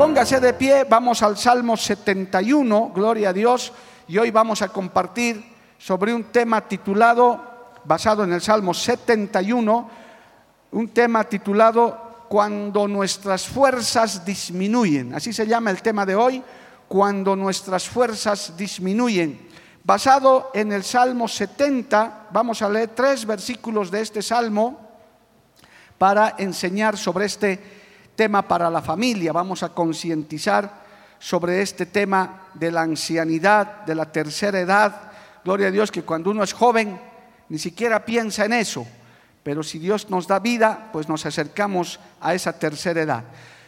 Póngase de pie, vamos al Salmo 71, gloria a Dios, y hoy vamos a compartir sobre un tema titulado, basado en el Salmo 71, un tema titulado Cuando nuestras fuerzas disminuyen. Así se llama el tema de hoy, Cuando nuestras fuerzas disminuyen. Basado en el Salmo 70, vamos a leer tres versículos de este Salmo para enseñar sobre este tema para la familia, vamos a concientizar sobre este tema de la ancianidad, de la tercera edad. Gloria a Dios que cuando uno es joven ni siquiera piensa en eso, pero si Dios nos da vida, pues nos acercamos a esa tercera edad.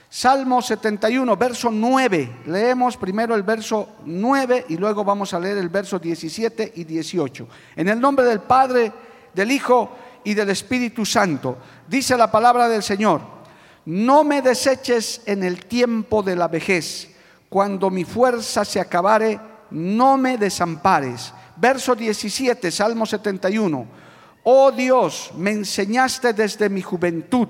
Salmo 71, verso 9. Leemos primero el verso 9 y luego vamos a leer el verso 17 y 18. En el nombre del Padre, del Hijo y del Espíritu Santo, dice la palabra del Señor no me deseches en el tiempo de la vejez, cuando mi fuerza se acabare, no me desampares. Verso 17, Salmo 71. Oh Dios, me enseñaste desde mi juventud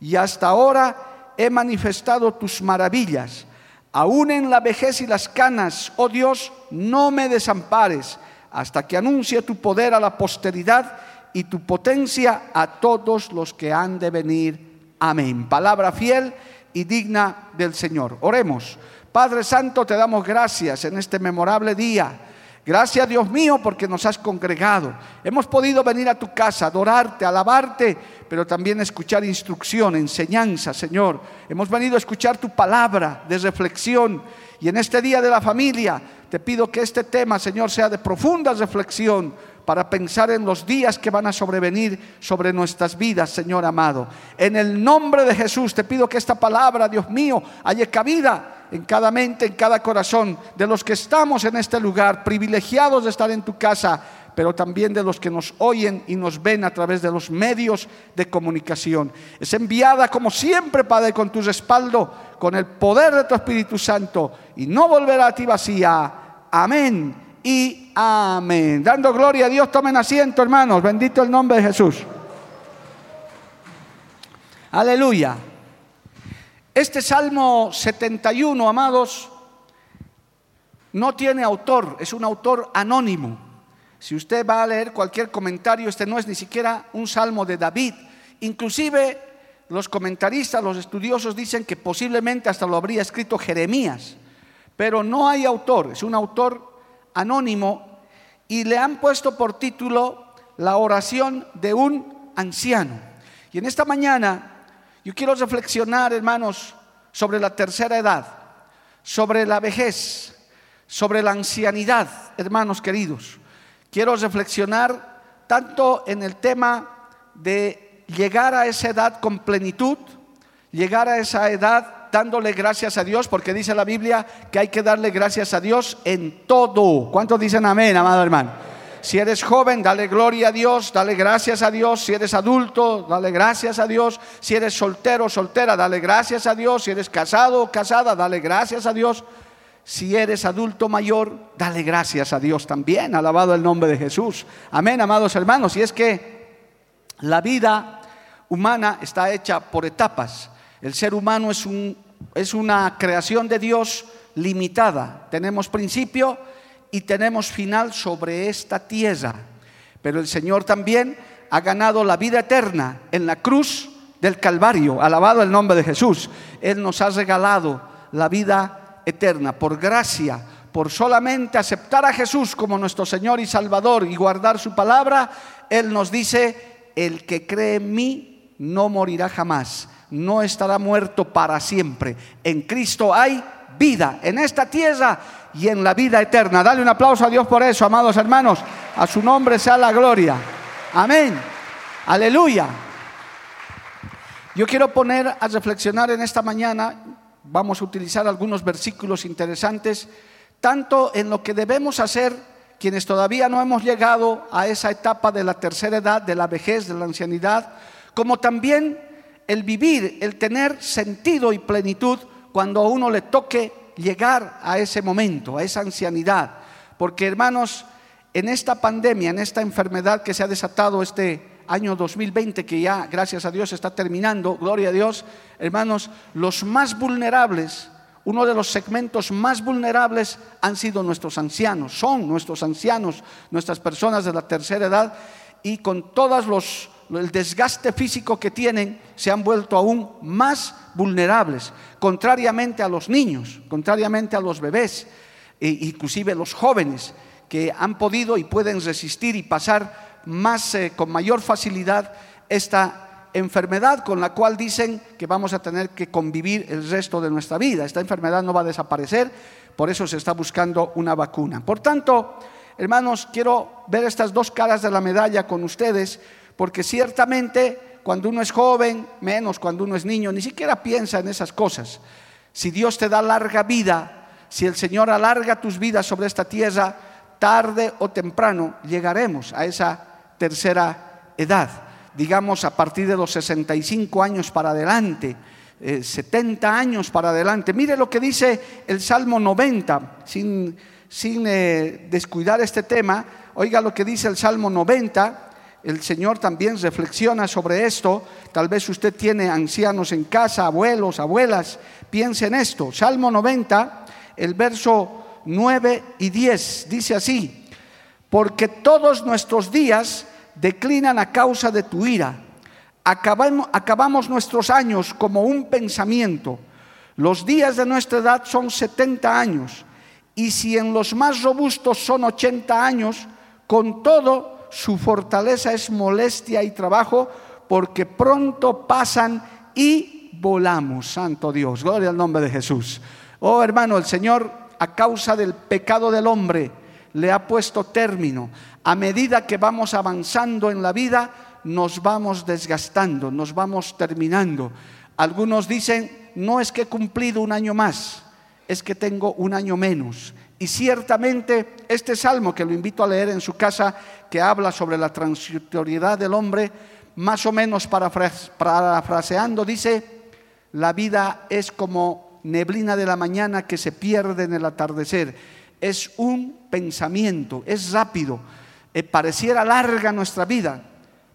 y hasta ahora he manifestado tus maravillas. Aún en la vejez y las canas, oh Dios, no me desampares hasta que anuncie tu poder a la posteridad y tu potencia a todos los que han de venir Amén. Palabra fiel y digna del Señor. Oremos. Padre Santo, te damos gracias en este memorable día. Gracias Dios mío porque nos has congregado. Hemos podido venir a tu casa, adorarte, alabarte, pero también escuchar instrucción, enseñanza, Señor. Hemos venido a escuchar tu palabra de reflexión. Y en este día de la familia te pido que este tema, Señor, sea de profunda reflexión para pensar en los días que van a sobrevenir sobre nuestras vidas, Señor amado. En el nombre de Jesús te pido que esta palabra, Dios mío, haya cabida en cada mente, en cada corazón de los que estamos en este lugar, privilegiados de estar en tu casa, pero también de los que nos oyen y nos ven a través de los medios de comunicación. Es enviada como siempre, Padre, con tu respaldo, con el poder de tu Espíritu Santo, y no volverá a ti vacía. Amén y amén. Dando gloria a Dios, tomen asiento, hermanos. Bendito el nombre de Jesús. Aleluya. Este Salmo 71, amados, no tiene autor, es un autor anónimo. Si usted va a leer cualquier comentario, este no es ni siquiera un salmo de David. Inclusive los comentaristas, los estudiosos dicen que posiblemente hasta lo habría escrito Jeremías, pero no hay autor, es un autor anónimo y le han puesto por título La oración de un anciano. Y en esta mañana yo quiero reflexionar, hermanos, sobre la tercera edad, sobre la vejez, sobre la ancianidad, hermanos queridos. Quiero reflexionar tanto en el tema de llegar a esa edad con plenitud, llegar a esa edad dándole gracias a Dios, porque dice la Biblia que hay que darle gracias a Dios en todo. ¿Cuántos dicen amén, amado hermano? Si eres joven, dale gloria a Dios, dale gracias a Dios. Si eres adulto, dale gracias a Dios. Si eres soltero, soltera, dale gracias a Dios. Si eres casado o casada, dale gracias a Dios. Si eres adulto mayor, dale gracias a Dios también. Alabado el nombre de Jesús. Amén, amados hermanos. Y es que la vida humana está hecha por etapas. El ser humano es, un, es una creación de Dios limitada. Tenemos principio y tenemos final sobre esta tierra. Pero el Señor también ha ganado la vida eterna en la cruz del Calvario. Alabado el nombre de Jesús. Él nos ha regalado la vida eterna por gracia, por solamente aceptar a Jesús como nuestro Señor y Salvador y guardar su palabra. Él nos dice, el que cree en mí no morirá jamás no estará muerto para siempre. En Cristo hay vida en esta tierra y en la vida eterna. Dale un aplauso a Dios por eso, amados hermanos. A su nombre sea la gloria. Amén. Aleluya. Yo quiero poner a reflexionar en esta mañana, vamos a utilizar algunos versículos interesantes, tanto en lo que debemos hacer quienes todavía no hemos llegado a esa etapa de la tercera edad, de la vejez, de la ancianidad, como también el vivir, el tener sentido y plenitud cuando a uno le toque llegar a ese momento, a esa ancianidad. Porque hermanos, en esta pandemia, en esta enfermedad que se ha desatado este año 2020, que ya, gracias a Dios, está terminando, gloria a Dios, hermanos, los más vulnerables, uno de los segmentos más vulnerables han sido nuestros ancianos, son nuestros ancianos, nuestras personas de la tercera edad, y con todos los el desgaste físico que tienen, se han vuelto aún más vulnerables, contrariamente a los niños, contrariamente a los bebés, e inclusive los jóvenes, que han podido y pueden resistir y pasar más eh, con mayor facilidad esta enfermedad con la cual dicen que vamos a tener que convivir el resto de nuestra vida. Esta enfermedad no va a desaparecer, por eso se está buscando una vacuna. Por tanto, hermanos, quiero ver estas dos caras de la medalla con ustedes porque ciertamente cuando uno es joven, menos cuando uno es niño, ni siquiera piensa en esas cosas. Si Dios te da larga vida, si el Señor alarga tus vidas sobre esta tierra, tarde o temprano llegaremos a esa tercera edad, digamos a partir de los 65 años para adelante. 70 eh, años para adelante. Mire lo que dice el Salmo 90, sin, sin eh, descuidar este tema. Oiga lo que dice el Salmo 90, el Señor también reflexiona sobre esto. Tal vez usted tiene ancianos en casa, abuelos, abuelas. Piense en esto. Salmo 90, el verso 9 y 10, dice así, porque todos nuestros días declinan a causa de tu ira. Acabamos, acabamos nuestros años como un pensamiento. Los días de nuestra edad son 70 años. Y si en los más robustos son 80 años, con todo su fortaleza es molestia y trabajo, porque pronto pasan y volamos, Santo Dios. Gloria al nombre de Jesús. Oh hermano, el Señor, a causa del pecado del hombre, le ha puesto término. A medida que vamos avanzando en la vida, nos vamos desgastando, nos vamos terminando. Algunos dicen, no es que he cumplido un año más, es que tengo un año menos. Y ciertamente este salmo que lo invito a leer en su casa, que habla sobre la transitoriedad del hombre, más o menos parafraseando, dice, la vida es como neblina de la mañana que se pierde en el atardecer. Es un pensamiento, es rápido, eh, pareciera larga nuestra vida,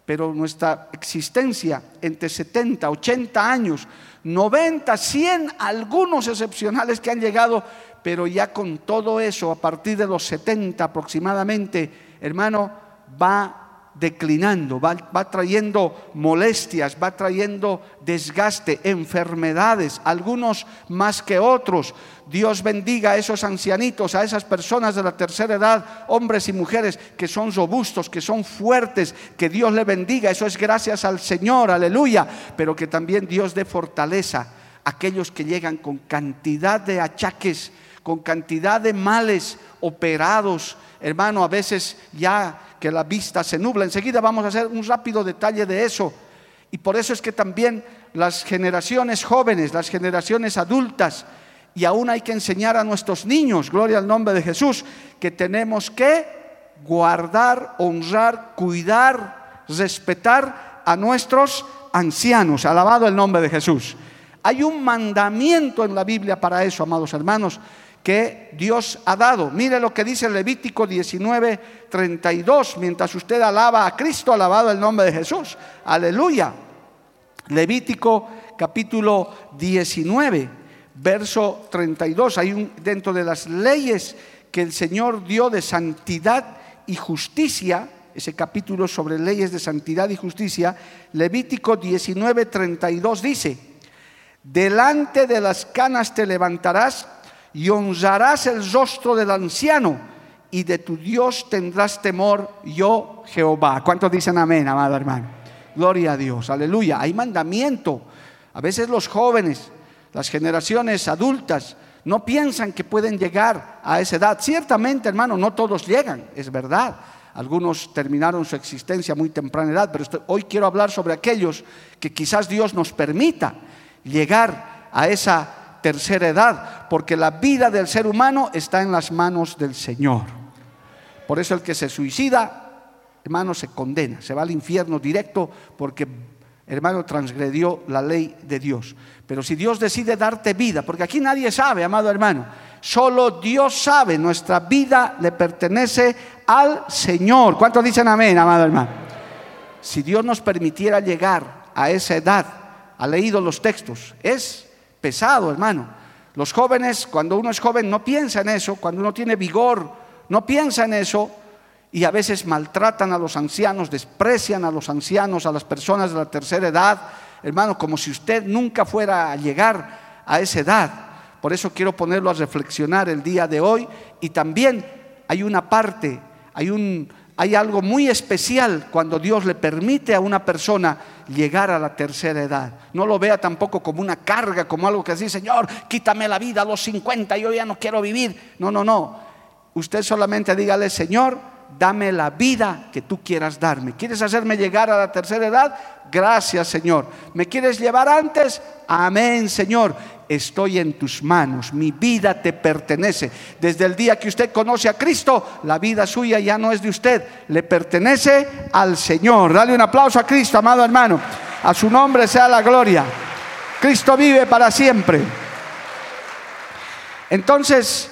pero nuestra existencia entre 70, 80 años, 90, 100, algunos excepcionales que han llegado, pero ya con todo eso, a partir de los 70 aproximadamente, hermano, va declinando, va, trayendo molestias, va trayendo desgaste, enfermedades, algunos más que otros. Dios bendiga a esos ancianitos, a esas personas de la tercera edad, hombres y mujeres que son robustos, que son fuertes, que Dios le bendiga. Eso es gracias al Señor, aleluya. Pero que también Dios dé fortaleza a aquellos que llegan con cantidad de achaques, con cantidad de males operados, hermano, a veces ya que la vista se nubla. Enseguida vamos a hacer un rápido detalle de eso. Y por eso es que también las generaciones jóvenes, las generaciones adultas, y aún hay que enseñar a nuestros niños, gloria al nombre de Jesús, que tenemos que guardar, honrar, cuidar, respetar a nuestros ancianos. Alabado el nombre de Jesús. Hay un mandamiento en la Biblia para eso, amados hermanos, que Dios ha dado. Mire lo que dice Levítico 19, 32. Mientras usted alaba a Cristo, alabado el nombre de Jesús. Aleluya. Levítico capítulo 19, verso 32. Hay un, dentro de las leyes que el Señor dio de santidad y justicia, ese capítulo sobre leyes de santidad y justicia, Levítico 19, 32 dice, delante de las canas te levantarás y honrarás el rostro del anciano y de tu Dios tendrás temor, yo Jehová. ¿Cuántos dicen amén, amado hermano? Gloria a Dios, aleluya. Hay mandamiento. A veces los jóvenes, las generaciones adultas, No piensan que pueden llegar a esa edad. Ciertamente, hermano, no todos llegan, es verdad. Algunos terminaron su existencia a muy temprana edad, pero hoy quiero hablar sobre aquellos que quizás Dios nos permita llegar a esa tercera edad, porque la vida del ser humano está en las manos del Señor. Por eso el que se suicida, hermano, se condena, se va al infierno directo porque hermano, transgredió la ley de Dios. Pero si Dios decide darte vida, porque aquí nadie sabe, amado hermano, solo Dios sabe, nuestra vida le pertenece al Señor. ¿Cuántos dicen amén, amado hermano? Si Dios nos permitiera llegar a esa edad, ha leído los textos, es pesado, hermano. Los jóvenes, cuando uno es joven, no piensa en eso, cuando uno tiene vigor, no piensa en eso, y a veces maltratan a los ancianos, desprecian a los ancianos, a las personas de la tercera edad, hermano, como si usted nunca fuera a llegar a esa edad. Por eso quiero ponerlo a reflexionar el día de hoy y también hay una parte, hay un hay algo muy especial cuando Dios le permite a una persona llegar a la tercera edad. No lo vea tampoco como una carga, como algo que así, Señor, quítame la vida a los 50, yo ya no quiero vivir. No, no, no. Usted solamente dígale, Señor, dame la vida que tú quieras darme. ¿Quieres hacerme llegar a la tercera edad? Gracias, Señor. ¿Me quieres llevar antes? Amén, Señor. Estoy en tus manos, mi vida te pertenece. Desde el día que usted conoce a Cristo, la vida suya ya no es de usted, le pertenece al Señor. Dale un aplauso a Cristo, amado hermano. A su nombre sea la gloria. Cristo vive para siempre. Entonces,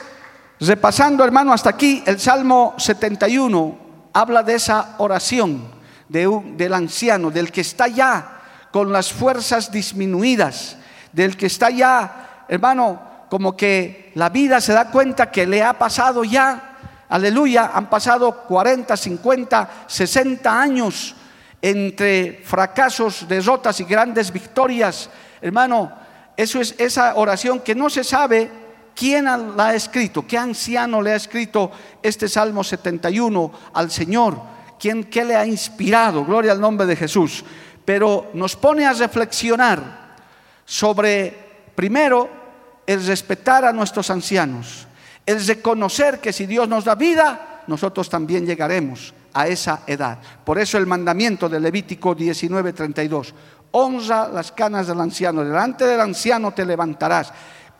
Repasando, hermano, hasta aquí, el Salmo 71 habla de esa oración del anciano, del que está ya con las fuerzas disminuidas, del que está ya, hermano, como que la vida se da cuenta que le ha pasado ya, aleluya, han pasado 40, 50, 60 años entre fracasos, derrotas y grandes victorias. Hermano, eso es esa oración que no se sabe ¿Quién la ha escrito? ¿Qué anciano le ha escrito este Salmo 71 al Señor? ¿Quién qué le ha inspirado? Gloria al nombre de Jesús. Pero nos pone a reflexionar sobre, primero, el respetar a nuestros ancianos, el reconocer que si Dios nos da vida, nosotros también llegaremos a esa edad. Por eso el mandamiento de Levítico 19:32, honra las canas del anciano, delante del anciano te levantarás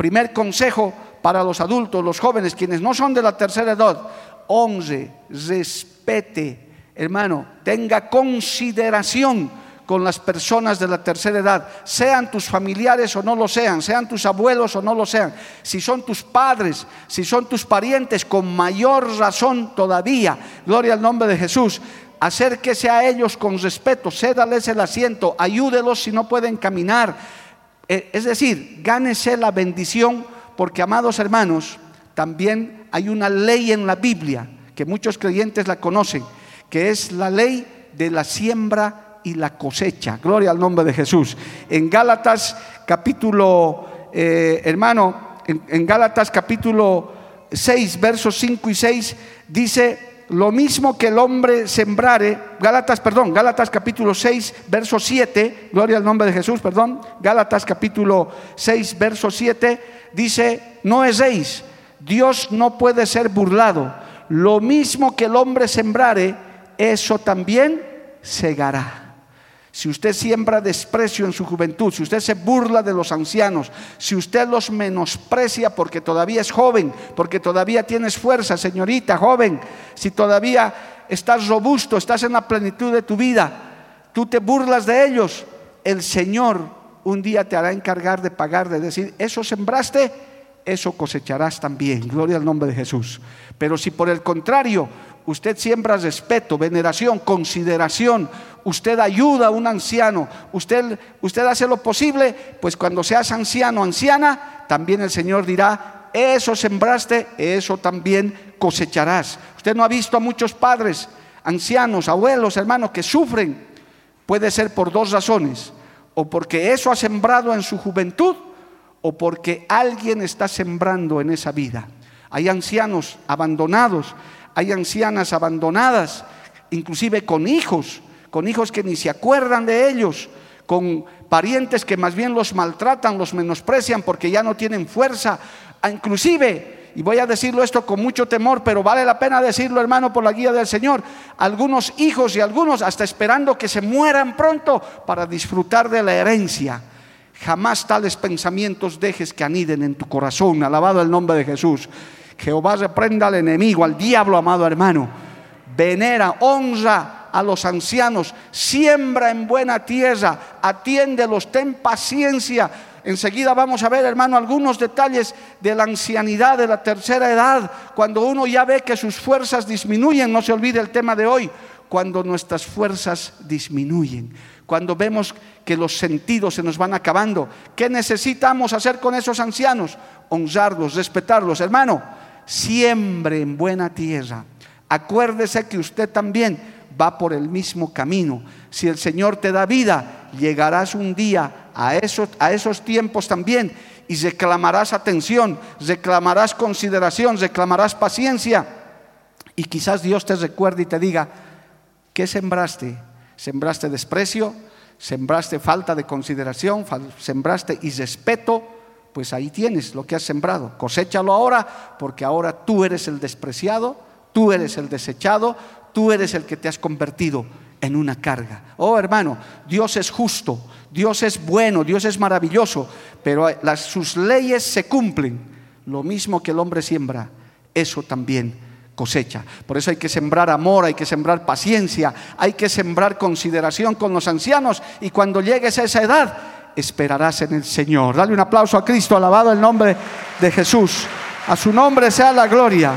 Primer consejo para los adultos, los jóvenes, quienes no son de la tercera edad, honre, respete, hermano, tenga consideración con las personas de la tercera edad, sean tus familiares o no lo sean, sean tus abuelos o no lo sean, si son tus padres, si son tus parientes, con mayor razón todavía, gloria al nombre de Jesús, acérquese a ellos con respeto, cédales el asiento, ayúdelos si no pueden caminar, eh, es decir, gánese la bendición porque, amados hermanos, también hay una ley en la Biblia que muchos creyentes la conocen, que es la ley de la siembra y la cosecha. Gloria al nombre de Jesús. En Gálatas capítulo, eh, hermano, en, en Gálatas capítulo 6, versos 5 y 6, dice, lo mismo que el hombre sembrare, Gálatas, perdón, Gálatas capítulo 6, verso 7, gloria al nombre de Jesús, perdón, Gálatas capítulo 6, verso 7, dice, no es Dios no puede ser burlado, lo mismo que el hombre sembrare, eso también segará. Si usted siembra desprecio en su juventud, si usted se burla de los ancianos, si usted los menosprecia porque todavía es joven, porque todavía tienes fuerza, señorita joven, si todavía estás robusto, estás en la plenitud de tu vida, tú te burlas de ellos, el Señor un día te hará encargar de pagar, de decir, eso sembraste, eso cosecharás también. Gloria al nombre de Jesús. Pero si por el contrario usted siembra respeto, veneración, consideración, usted ayuda a un anciano, usted, usted hace lo posible, pues cuando seas anciano, anciana, también el Señor dirá, eso sembraste, eso también cosecharás. Usted no ha visto a muchos padres, ancianos, abuelos, hermanos, que sufren. Puede ser por dos razones, o porque eso ha sembrado en su juventud, o porque alguien está sembrando en esa vida. Hay ancianos abandonados, hay ancianas abandonadas, inclusive con hijos, con hijos que ni se acuerdan de ellos, con parientes que más bien los maltratan, los menosprecian porque ya no tienen fuerza, Inclusive, y voy a decirlo esto con mucho temor, pero vale la pena decirlo, hermano, por la guía del Señor, algunos hijos y algunos hasta esperando que se mueran pronto para disfrutar de la herencia. Jamás tales pensamientos dejes que aniden en tu corazón. Alabado el nombre de Jesús. Jehová reprenda al enemigo, al diablo, amado hermano. Venera, honra a los ancianos, siembra en buena tierra, atiéndelos, ten paciencia. Enseguida vamos a ver, hermano, algunos detalles de la ancianidad, de la tercera edad, cuando uno ya ve que sus fuerzas disminuyen, no se olvide el tema de hoy, cuando nuestras fuerzas disminuyen cuando vemos que los sentidos se nos van acabando. ¿Qué necesitamos hacer con esos ancianos? Honrarlos, respetarlos. Hermano, siempre en buena tierra. Acuérdese que usted también va por el mismo camino. Si el Señor te da vida, llegarás un día a esos, a esos tiempos también y reclamarás atención, reclamarás consideración, reclamarás paciencia. Y quizás Dios te recuerde y te diga, ¿qué sembraste? Sembraste desprecio, sembraste falta de consideración, sembraste irrespeto, pues ahí tienes lo que has sembrado. Coséchalo ahora, porque ahora tú eres el despreciado, tú eres el desechado, tú eres el que te has convertido en una carga. Oh hermano, Dios es justo, Dios es bueno, Dios es maravilloso, pero sus leyes se cumplen. Lo mismo que el hombre siembra, eso también cosecha. Por eso hay que sembrar amor, hay que sembrar paciencia, hay que sembrar consideración con los ancianos y cuando llegues a esa edad, esperarás en el Señor. Dale un aplauso a Cristo, alabado el nombre de Jesús. A su nombre sea la gloria.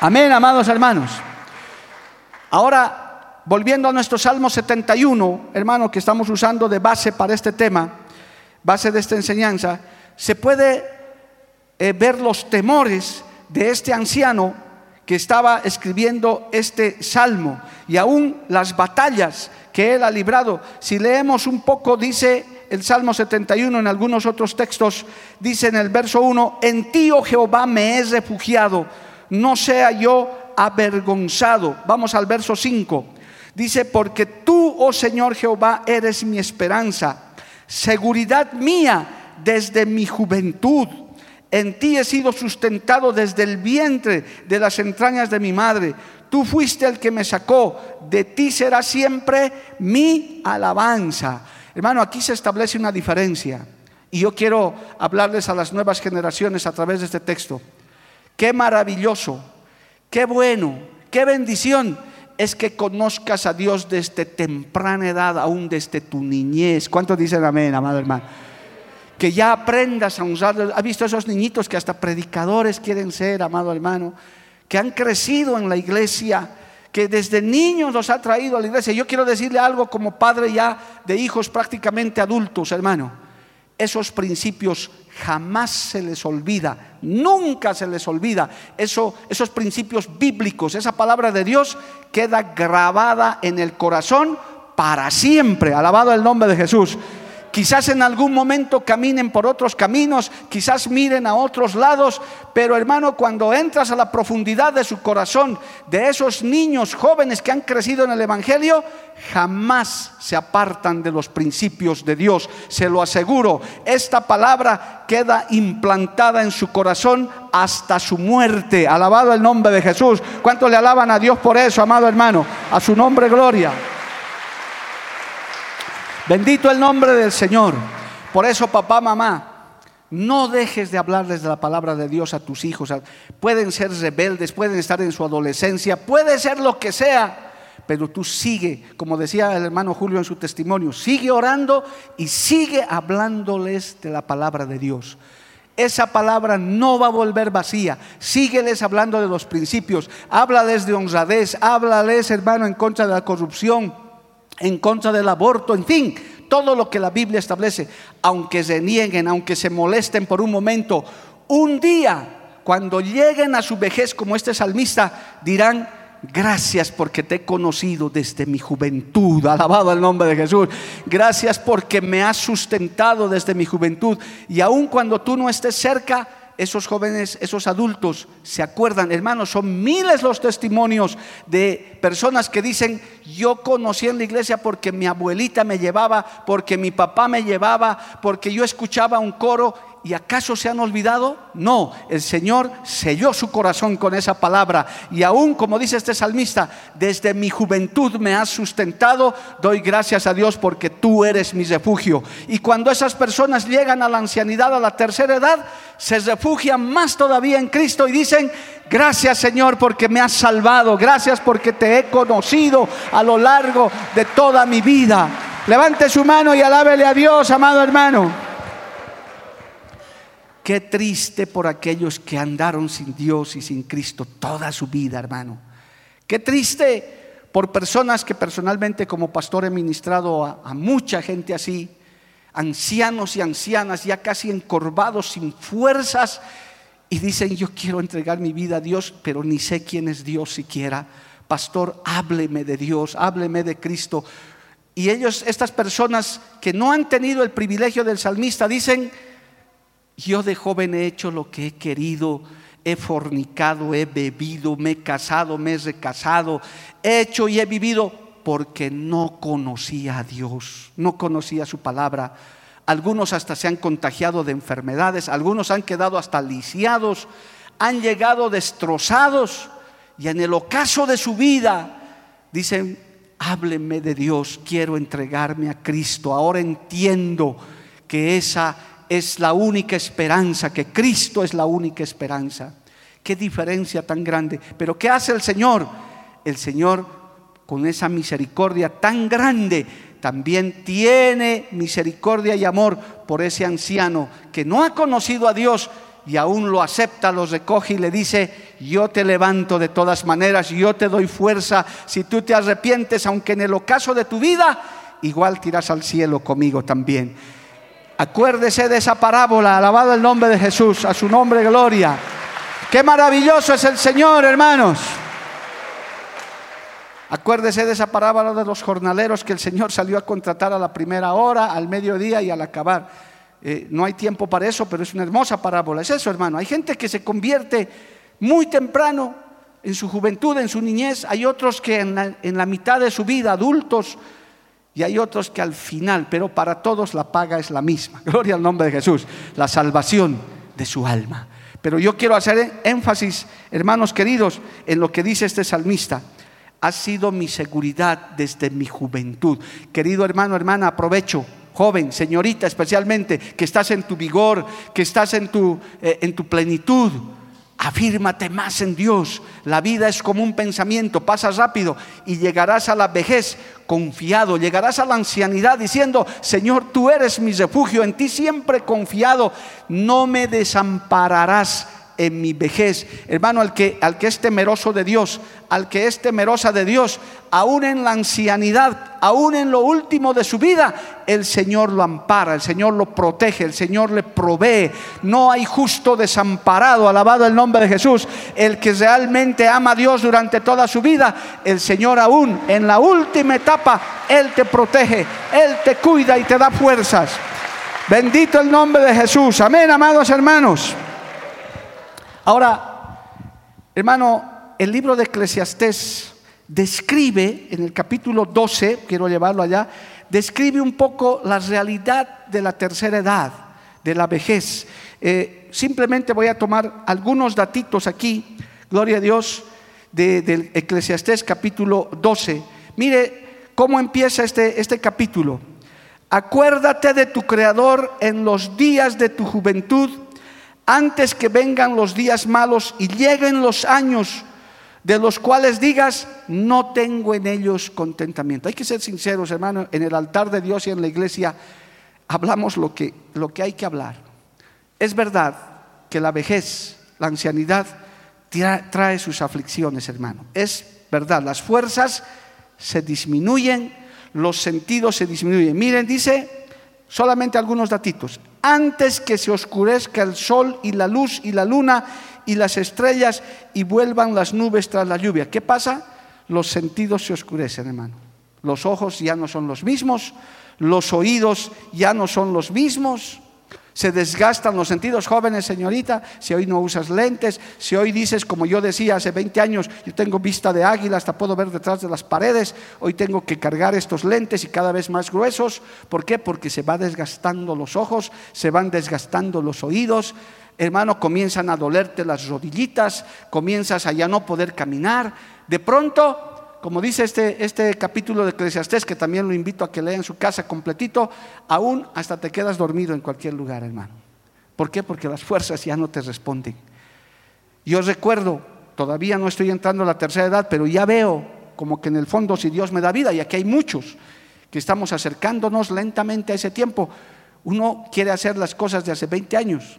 Amén, amados hermanos. Ahora, volviendo a nuestro Salmo 71, hermano, que estamos usando de base para este tema, base de esta enseñanza, se puede eh, ver los temores de este anciano que estaba escribiendo este salmo y aún las batallas que él ha librado. Si leemos un poco, dice el Salmo 71 en algunos otros textos, dice en el verso 1, en ti, oh Jehová, me he refugiado, no sea yo avergonzado. Vamos al verso 5. Dice, porque tú, oh Señor Jehová, eres mi esperanza, seguridad mía desde mi juventud en ti he sido sustentado desde el vientre de las entrañas de mi madre. Tú fuiste el que me sacó. De ti será siempre mi alabanza. Hermano, aquí se establece una diferencia. Y yo quiero hablarles a las nuevas generaciones a través de este texto. Qué maravilloso, qué bueno, qué bendición es que conozcas a Dios desde temprana edad, aún desde tu niñez. ¿Cuántos dicen amén, amado hermano? que ya aprendas a usar. ¿Ha visto esos niñitos que hasta predicadores quieren ser, amado hermano? Que han crecido en la iglesia, que desde niños los ha traído a la iglesia. Yo quiero decirle algo como padre ya de hijos prácticamente adultos, hermano. Esos principios jamás se les olvida, nunca se les olvida. Eso, esos principios bíblicos, esa palabra de Dios queda grabada en el corazón para siempre. Alabado el nombre de Jesús. Quizás en algún momento caminen por otros caminos, quizás miren a otros lados, pero hermano, cuando entras a la profundidad de su corazón, de esos niños jóvenes que han crecido en el Evangelio, jamás se apartan de los principios de Dios, se lo aseguro. Esta palabra queda implantada en su corazón hasta su muerte. Alabado el nombre de Jesús. ¿Cuántos le alaban a Dios por eso, amado hermano? A su nombre, gloria. Bendito el nombre del Señor. Por eso, papá, mamá, no dejes de hablarles de la palabra de Dios a tus hijos. Pueden ser rebeldes, pueden estar en su adolescencia, puede ser lo que sea, pero tú sigue, como decía el hermano Julio en su testimonio, sigue orando y sigue hablándoles de la palabra de Dios. Esa palabra no va a volver vacía. Sígueles hablando de los principios. Háblales de honradez. Háblales, hermano, en contra de la corrupción en contra del aborto, en fin, todo lo que la Biblia establece, aunque se nieguen, aunque se molesten por un momento, un día, cuando lleguen a su vejez como este salmista, dirán, Gracias porque te he conocido desde mi juventud. Alabado el nombre de Jesús. Gracias porque me has sustentado desde mi juventud. Y aun cuando tú no estés cerca, esos jóvenes, esos adultos se acuerdan. Hermanos, son miles los testimonios de personas que dicen, yo conocí en la iglesia porque mi abuelita me llevaba, porque mi papá me llevaba, porque yo escuchaba un coro ¿Y acaso se han olvidado? No, el Señor selló su corazón con esa palabra. Y aún, como dice este salmista, desde mi juventud me has sustentado, doy gracias a Dios porque tú eres mi refugio. Y cuando esas personas llegan a la ancianidad, a la tercera edad, se refugian más todavía en Cristo y dicen, gracias Señor porque me has salvado, gracias porque te he conocido a lo largo de toda mi vida. Levante su mano y alábele a Dios, amado hermano. Qué triste por aquellos que andaron sin Dios y sin Cristo toda su vida, hermano. Qué triste por personas que personalmente como pastor he ministrado a, mucha gente así, ancianos y ancianas ya casi encorvados, sin fuerzas, y dicen, yo quiero entregar mi vida a Dios, pero ni sé quién es Dios siquiera. Pastor, hábleme de Dios, hábleme de Cristo. Y ellos, estas personas que no han tenido el privilegio del salmista, dicen, yo de joven he hecho lo que he querido, he fornicado, he bebido, me he casado, me he recasado, he hecho y he vivido porque no conocía a Dios, no conocía su palabra. Algunos hasta se han contagiado de enfermedades, algunos han quedado hasta lisiados, han llegado destrozados y en el ocaso de su vida dicen, hábleme de Dios, quiero entregarme a Cristo, ahora entiendo que esa es la única esperanza, que Cristo es la única esperanza. Qué diferencia tan grande. Pero ¿qué hace el Señor? El Señor con esa misericordia tan grande también tiene misericordia y amor por ese anciano que no ha conocido a Dios y aún lo acepta, lo recoge y le dice, yo te levanto de todas maneras, yo te doy fuerza, si tú te arrepientes, aunque en el ocaso de tu vida, igual tiras al cielo conmigo también. Acuérdese de esa parábola, alabado el nombre de Jesús, a su nombre gloria. Qué maravilloso es el Señor, hermanos. Acuérdese de esa parábola de los jornaleros que el Señor salió a contratar a la primera hora, al mediodía y al acabar. Eh, no hay tiempo para eso, pero es una hermosa parábola. Es eso, hermano. Hay gente que se convierte muy temprano en su juventud, en su niñez. Hay otros que en la mitad de su vida, adultos, y hay otros que al final, pero para todos la paga es la misma. Gloria al nombre de Jesús, la salvación de su alma. Pero yo quiero hacer énfasis, hermanos queridos, en lo que dice este salmista. Ha sido mi seguridad desde mi juventud. Querido hermano, hermana, aprovecho joven, señorita especialmente, que estás en tu vigor, que estás en tu, eh, en tu plenitud. Afírmate más en Dios. La vida es como un pensamiento, pasa rápido y llegarás a la vejez confiado, llegarás a la ancianidad diciendo, Señor, tú eres mi refugio, en ti siempre confiado, no me desampararás en mi vejez. Hermano, al que, al que es temeroso de Dios, al que es temerosa de Dios, aún en la ancianidad, aún en lo último de su vida, el Señor lo ampara, el Señor lo protege, el Señor le provee. No hay justo desamparado, alabado el nombre de Jesús. El que realmente ama a Dios durante toda su vida, el Señor aún en la última etapa, Él te protege, Él te cuida y te da fuerzas. Bendito el nombre de Jesús. Amén, amados hermanos. Ahora, hermano, el libro de Eclesiastés describe en el capítulo 12, quiero llevarlo allá, describe un poco la realidad de la tercera edad, de la vejez. Eh, simplemente voy a tomar algunos datitos aquí, gloria a Dios, del Eclesiastés capítulo 12. Mire cómo empieza este, este capítulo. Acuérdate de tu Creador en los días de tu juventud antes que vengan los días malos y lleguen los años de los cuales digas, no tengo en ellos contentamiento. Hay que ser sinceros, hermano, en el altar de Dios y en la iglesia hablamos lo que, lo que hay que hablar. Es verdad que la vejez, la ancianidad, trae sus aflicciones, hermano. Es verdad, las fuerzas se disminuyen, los sentidos se disminuyen. Miren, dice solamente algunos datitos. Antes que se oscurezca el sol y la luz y la luna y las estrellas y vuelvan las nubes tras la lluvia. ¿Qué pasa? Los sentidos se oscurecen, hermano. Los ojos ya no son los mismos, los oídos ya no son los mismos. Se desgastan los sentidos jóvenes, señorita, si hoy no usas lentes, si hoy dices, como yo decía hace 20 años, yo tengo vista de águila, hasta puedo ver detrás de las paredes, hoy tengo que cargar estos lentes y cada vez más gruesos. ¿Por qué? Porque se va desgastando los ojos, se van desgastando los oídos, hermano, comienzan a dolerte las rodillitas, comienzas a ya no poder caminar. De pronto como dice este, este capítulo de Eclesiastés, que también lo invito a que lea en su casa completito, aún hasta te quedas dormido en cualquier lugar, hermano. ¿Por qué? Porque las fuerzas ya no te responden. Yo recuerdo, todavía no estoy entrando a la tercera edad, pero ya veo como que en el fondo si Dios me da vida, y aquí hay muchos que estamos acercándonos lentamente a ese tiempo, uno quiere hacer las cosas de hace 20 años,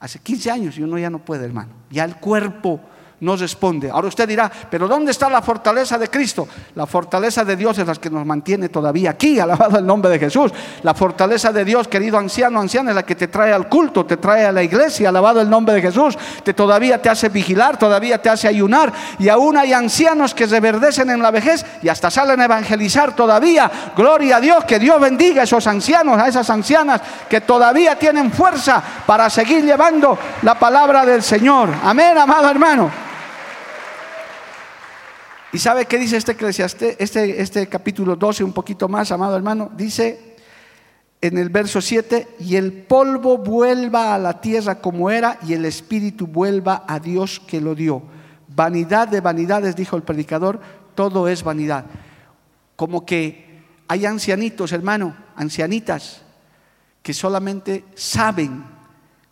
hace 15 años, y uno ya no puede, hermano. Ya el cuerpo no responde. Ahora usted dirá, pero ¿dónde está la fortaleza de Cristo? La fortaleza de Dios es la que nos mantiene todavía aquí, alabado el nombre de Jesús. La fortaleza de Dios, querido anciano, anciana, es la que te trae al culto, te trae a la iglesia, alabado el nombre de Jesús. Te todavía te hace vigilar, todavía te hace ayunar. Y aún hay ancianos que reverdecen en la vejez y hasta salen a evangelizar todavía. Gloria a Dios, que Dios bendiga a esos ancianos, a esas ancianas que todavía tienen fuerza para seguir llevando la palabra del Señor. Amén, amado hermano. ¿Y sabe qué dice este Eclesiastés, este, este capítulo 12, un poquito más, amado hermano? Dice en el verso 7, y el polvo vuelva a la tierra como era, y el espíritu vuelva a Dios que lo dio. Vanidad de vanidades, dijo el predicador, todo es vanidad. Como que hay ancianitos, hermano, ancianitas, que solamente saben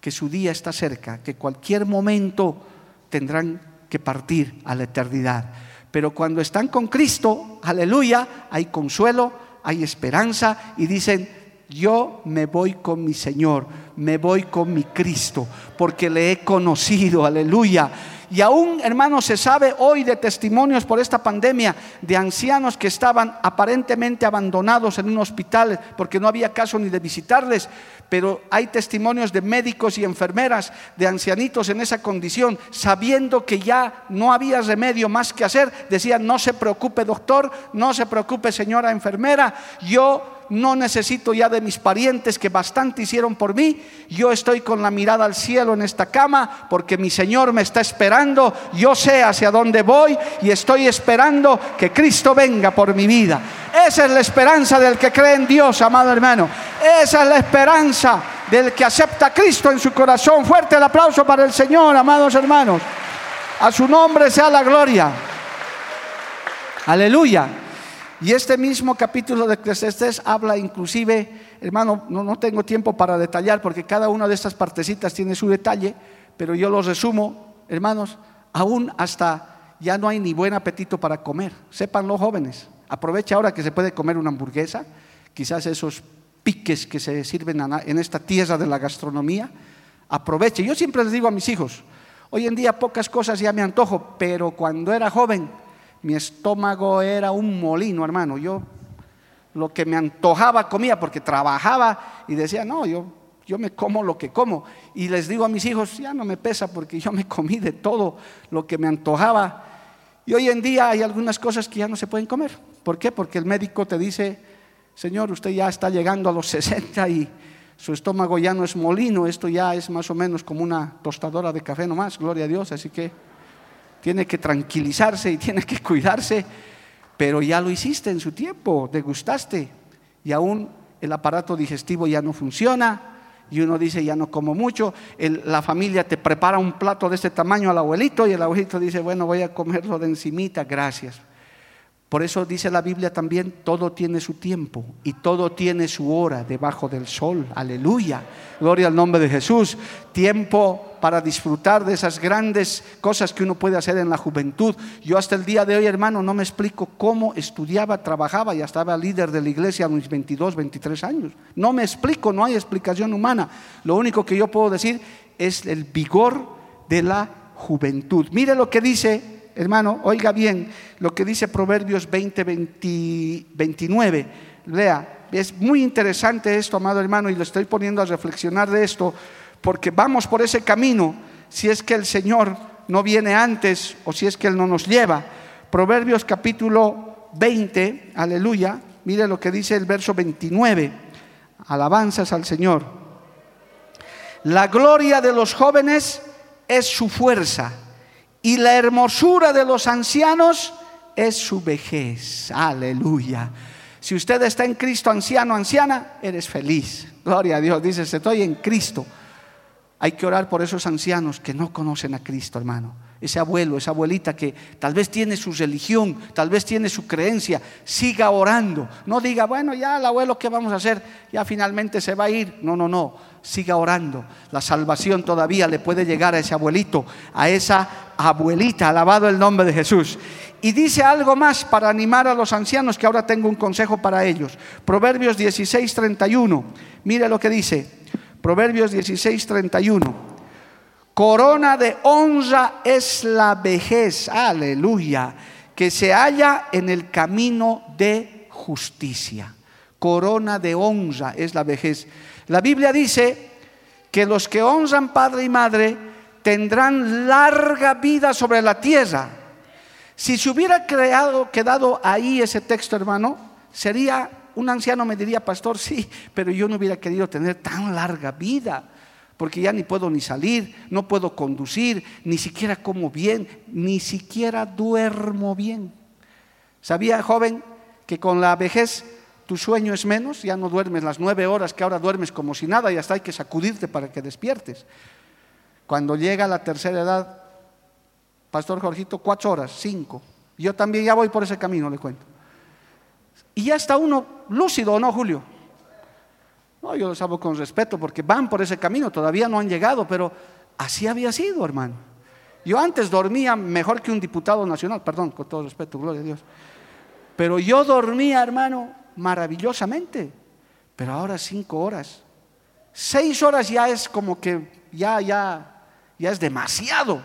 que su día está cerca, que cualquier momento tendrán que partir a la eternidad. Pero cuando están con Cristo, aleluya, hay consuelo, hay esperanza y dicen, yo me voy con mi Señor, me voy con mi Cristo, porque le he conocido, aleluya. Y aún, hermanos, se sabe hoy de testimonios por esta pandemia de ancianos que estaban aparentemente abandonados en un hospital porque no había caso ni de visitarles, pero hay testimonios de médicos y enfermeras, de ancianitos en esa condición, sabiendo que ya no había remedio más que hacer, decían, no se preocupe doctor, no se preocupe señora enfermera, yo no necesito ya de mis parientes que bastante hicieron por mí. Yo estoy con la mirada al cielo en esta cama porque mi Señor me está esperando. Yo sé hacia dónde voy y estoy esperando que Cristo venga por mi vida. Esa es la esperanza del que cree en Dios, amado hermano. Esa es la esperanza del que acepta a Cristo en su corazón. Fuerte el aplauso para el Señor, amados hermanos. A su nombre sea la gloria. Aleluya. Y este mismo capítulo de Eclesiastés habla inclusive, hermano, no, tengo tiempo para detallar porque cada una de estas partecitas tiene su detalle, pero yo los resumo, hermanos, aún hasta ya no hay ni buen apetito para comer. Sepan los jóvenes, aprovecha ahora que se puede comer una hamburguesa, quizás esos piques que se sirven en esta tierra de la gastronomía, aproveche. Yo siempre les digo a mis hijos, hoy en día pocas cosas ya me antojo, pero cuando era joven mi estómago era un molino, hermano. Yo lo que me antojaba comía porque trabajaba y decía, no, yo, yo me como lo que como. Y les digo a mis hijos, ya no me pesa porque yo me comí de todo lo que me antojaba. Y hoy en día hay algunas cosas que ya no se pueden comer. ¿Por qué? Porque el médico te dice, Señor, usted ya está llegando a los 60 y su estómago ya no es molino, esto ya es más o menos como una tostadora de café nomás, gloria a Dios. Así que tiene que tranquilizarse y tiene que cuidarse, pero ya lo hiciste en su tiempo, te gustaste. Y aún el aparato digestivo ya no funciona y uno dice ya no como mucho, la familia te prepara un plato de este tamaño al abuelito y el abuelito dice, bueno, voy a comerlo de encimita, gracias. Por eso dice la Biblia también, todo tiene su tiempo y todo tiene su hora debajo del sol. Aleluya. Gloria al nombre de Jesús. Tiempo para disfrutar de esas grandes cosas que uno puede hacer en la juventud. Yo hasta el día de hoy, hermano, no me explico cómo estudiaba, trabajaba y estaba líder de la iglesia a mis 22, 23 años. No me explico, no hay explicación humana. Lo único que yo puedo decir es el vigor de la juventud. Mire lo que dice hermano, oiga bien lo que dice Proverbios 20, 29. Lea, es muy interesante esto, amado hermano, y lo estoy poniendo a reflexionar de esto, porque vamos por ese camino si es que el Señor no viene antes o si es que Él no nos lleva. Proverbios capítulo 20, aleluya, mire lo que dice el verso 29, alabanzas al Señor. La gloria de los jóvenes es su fuerza y la hermosura de los ancianos es su vejez. Aleluya. Si usted está en Cristo, anciano, anciana, eres feliz. Gloria a Dios. Dice, estoy en Cristo. Hay que orar por esos ancianos que no conocen a Cristo, hermano. Ese abuelo, esa abuelita que tal vez tiene su religión, tal vez tiene su creencia, siga orando. No diga, bueno, ya el abuelo, ¿qué vamos a hacer? Ya finalmente se va a ir. No, no, no. Siga orando. La salvación todavía le puede llegar a ese abuelito, a esa abuelita. Alabado el nombre de Jesús. Y dice algo más para animar a los ancianos, que ahora tengo un consejo para ellos. Proverbios 16, 31. Mire lo que dice. Proverbios 16, 31. Corona de honra es la vejez, aleluya, que se halla en el camino de justicia. Corona de honra es la vejez. La Biblia dice que los que honran padre y madre tendrán larga vida sobre la tierra. Si se hubiera creado, quedado ahí ese texto, hermano, sería un anciano me diría, pastor, sí, pero yo no hubiera querido tener tan larga vida, porque ya ni puedo ni salir, no puedo conducir, ni siquiera como bien, ni siquiera duermo bien. ¿Sabía, joven, que con la vejez tu sueño es menos? Ya no duermes las nueve horas que ahora duermes como si nada y hasta hay que sacudirte para que despiertes. Cuando llega la tercera edad, Pastor Jorgito, cuatro horas, cinco. Yo también ya voy por ese camino, le cuento. Y ya está uno lúcido, ¿o no, Julio? No, yo los hablo con respeto porque van por ese camino, todavía no han llegado, pero así había sido, hermano. Yo antes dormía mejor que un diputado nacional, perdón, con todo respeto, gloria a Dios. Pero yo dormía, hermano, maravillosamente. Pero ahora cinco horas. Seis horas ya es como que ya, ya, ya es demasiado.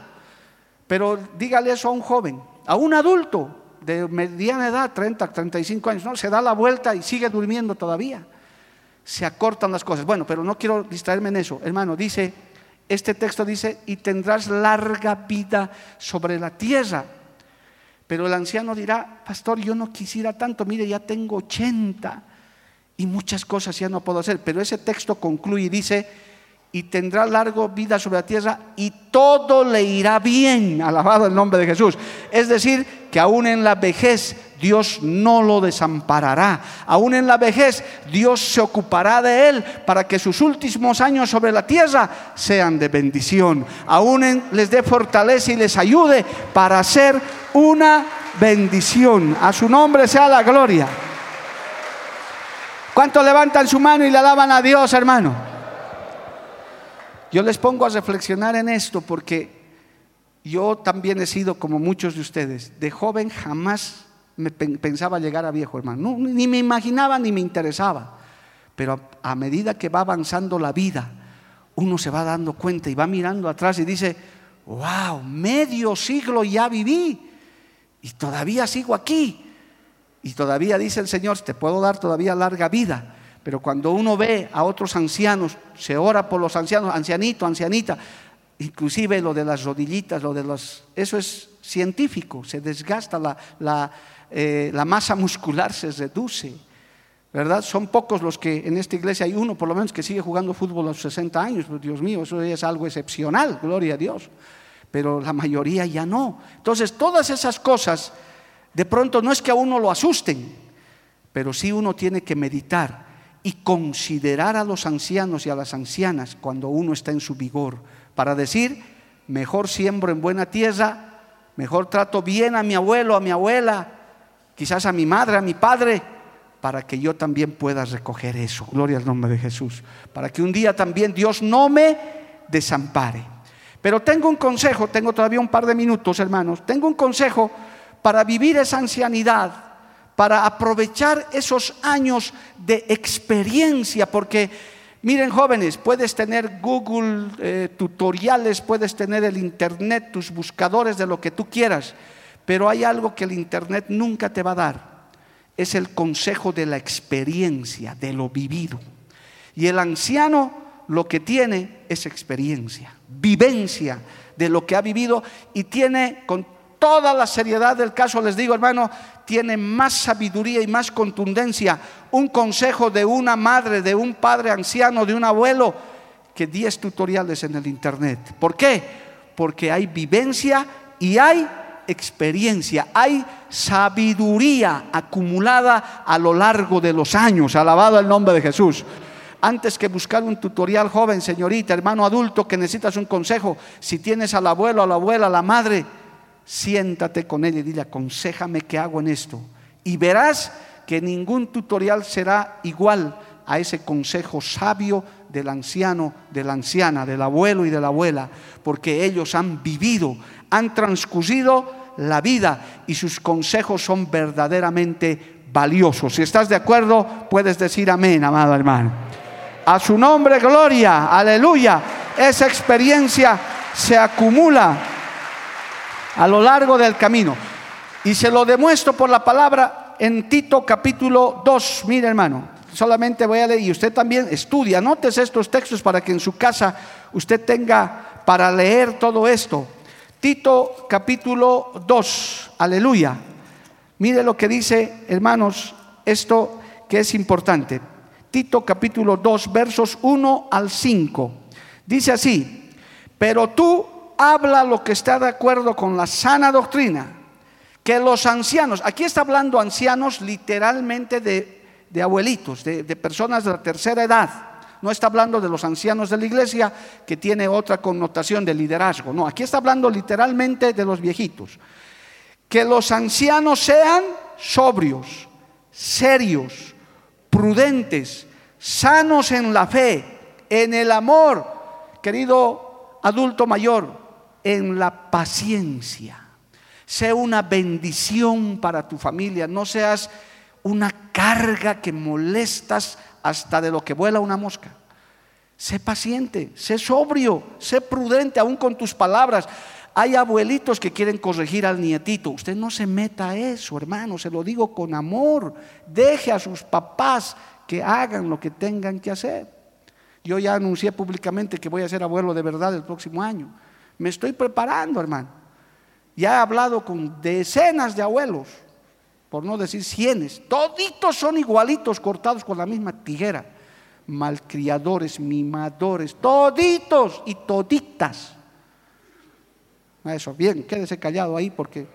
Pero dígale eso a un joven, a un adulto de mediana edad, 30, 35 años, ¿no? se da la vuelta y sigue durmiendo todavía. Se acortan las cosas. Bueno, pero no quiero distraerme en eso. Hermano, dice, este texto dice, y tendrás larga vida sobre la tierra. Pero el anciano dirá, pastor, yo no quisiera tanto, mire, ya tengo 80 y muchas cosas ya no puedo hacer. Pero ese texto concluye y dice, y tendrá largo vida sobre la tierra y todo le irá bien. Alabado el nombre de Jesús. Es decir, que aún en la vejez Dios no lo desamparará. Aún en la vejez Dios se ocupará de él para que sus últimos años sobre la tierra sean de bendición. Aún les dé fortaleza y les ayude para hacer una bendición. A su nombre sea la gloria. ¿Cuántos levantan su mano y le alaban a Dios, hermano? Yo les pongo a reflexionar en esto porque yo también he sido como muchos de ustedes. De joven jamás me pensaba llegar a viejo, hermano. ni me imaginaba ni me interesaba. Pero a, medida que va avanzando la vida, uno se va dando cuenta y va mirando atrás y dice, wow, medio siglo ya viví y todavía sigo aquí. Y todavía dice el Señor, te puedo dar todavía larga vida. Pero cuando uno ve a otros ancianos, se ora por los ancianos, ancianito, ancianita, inclusive lo de las rodillitas, lo de los... Eso es científico, se desgasta la, eh, la masa muscular, se reduce. ¿Verdad? Son pocos los que en esta iglesia hay uno, por lo menos, que sigue jugando fútbol a los 60 años. Pues, Dios mío, eso es algo excepcional, gloria a Dios. Pero la mayoría ya no. Entonces, todas esas cosas, de pronto no es que a uno lo asusten, pero sí uno tiene que meditar y considerar a los ancianos y a las ancianas cuando uno está en su vigor, para decir, mejor siembro en buena tierra, mejor trato bien a mi abuelo, a mi abuela, quizás a mi madre, a mi padre, para que yo también pueda recoger eso. Gloria al nombre de Jesús. Para que un día también Dios no me desampare. Pero tengo un consejo, tengo todavía un par de minutos, hermanos, tengo un consejo para vivir esa ancianidad para aprovechar esos años de experiencia, porque miren jóvenes, puedes tener Google eh, tutoriales, puedes tener el Internet, tus buscadores de lo que tú quieras, pero hay algo que el Internet nunca te va a dar, es el consejo de la experiencia, de lo vivido. Y el anciano lo que tiene es experiencia, vivencia de lo que ha vivido y tiene con toda la seriedad del caso, les digo, hermano, tiene más sabiduría y más contundencia un consejo de una madre, de un padre anciano, de un abuelo, que 10 tutoriales en el Internet. ¿Por qué? Porque hay vivencia y hay experiencia, hay sabiduría acumulada a lo largo de los años. Alabado el nombre de Jesús. Antes que buscar un tutorial joven, señorita, hermano adulto, que necesitas un consejo, si tienes al abuelo, a la abuela, a la madre, siéntate con él y dile, aconsejame qué hago en esto. Y verás que ningún tutorial será igual a ese consejo sabio del anciano, de la anciana, del abuelo y de la abuela, porque ellos han vivido, han transcurrido la vida y sus consejos son verdaderamente valiosos. Si estás de acuerdo, puedes decir amén, amado hermano. A su nombre, gloria, aleluya. Esa experiencia se acumula a lo largo del camino. Y se lo demuestro por la palabra en Tito capítulo 2. Mire hermano, solamente voy a leer y usted también estudia, anotes estos textos para que en su casa usted tenga para leer todo esto. Tito capítulo 2, aleluya. Mire lo que dice, hermanos, esto que es importante. Tito capítulo 2, versos 1 al 5. Dice así, pero tú habla lo que está de acuerdo con la sana doctrina, que los ancianos, aquí está hablando ancianos literalmente de de abuelitos, de, personas de la tercera edad. No está hablando de los ancianos de la iglesia, que tiene otra connotación de liderazgo. No, aquí está hablando literalmente de los viejitos. Que los ancianos sean sobrios, serios, prudentes, sanos en la fe, en el amor, querido adulto mayor, en la paciencia. Sea una bendición para tu familia, no seas una carga que molestas hasta de lo que vuela una mosca. Sé paciente, sé sobrio, sé prudente aún con tus palabras. Hay abuelitos que quieren corregir al nietito. Usted no se meta a eso, hermano, se lo digo con amor. Deje a sus papás que hagan lo que tengan que hacer. Yo ya anuncié públicamente que voy a ser abuelo de verdad el próximo año. Me estoy preparando, hermano. Ya he hablado con decenas de abuelos por no decir cienes, toditos son igualitos cortados con la misma tijera. Malcriadores, mimadores, toditos y toditas. Eso, bien, quédese callado ahí porque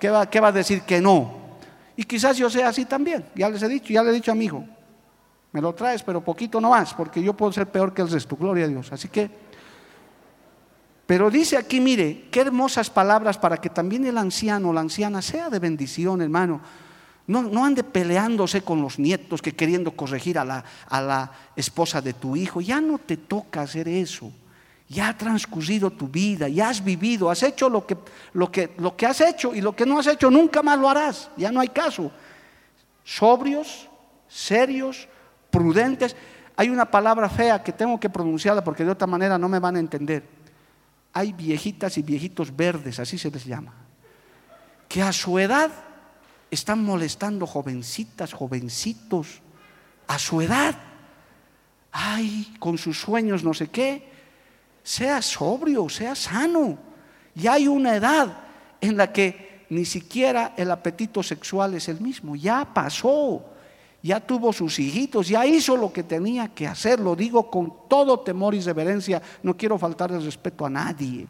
¿qué va, ¿qué va a decir que no? Y quizás yo sea así también, ya les he dicho, ya le he dicho a mi hijo, me lo traes, pero poquito no más, porque yo puedo ser peor que el resto, gloria a Dios. Así que pero dice aquí, mire, qué hermosas palabras para que también el anciano o la anciana sea de bendición, hermano. No, no, ande peleándose con los nietos que queriendo corregir a la, a la esposa de tu hijo. Ya no te toca hacer eso. Ya ha transcurrido tu vida, ya has vivido, has hecho lo que, lo, que, lo que has hecho y lo que no has hecho nunca más lo harás. Ya no hay caso. Sobrios, serios, prudentes. Hay una palabra fea que tengo que pronunciarla porque de otra manera no me van a entender hay viejitas y viejitos verdes, así se les llama, que a su edad están molestando jovencitas, jovencitos, a su edad. Ay, con sus sueños no sé qué. Sea sobrio, sea sano. Y hay una edad en la que ni siquiera el apetito sexual es el mismo. Ya pasó ya tuvo sus hijitos, ya hizo lo que tenía que hacer, lo digo con todo temor y reverencia, no quiero faltar el respeto a nadie.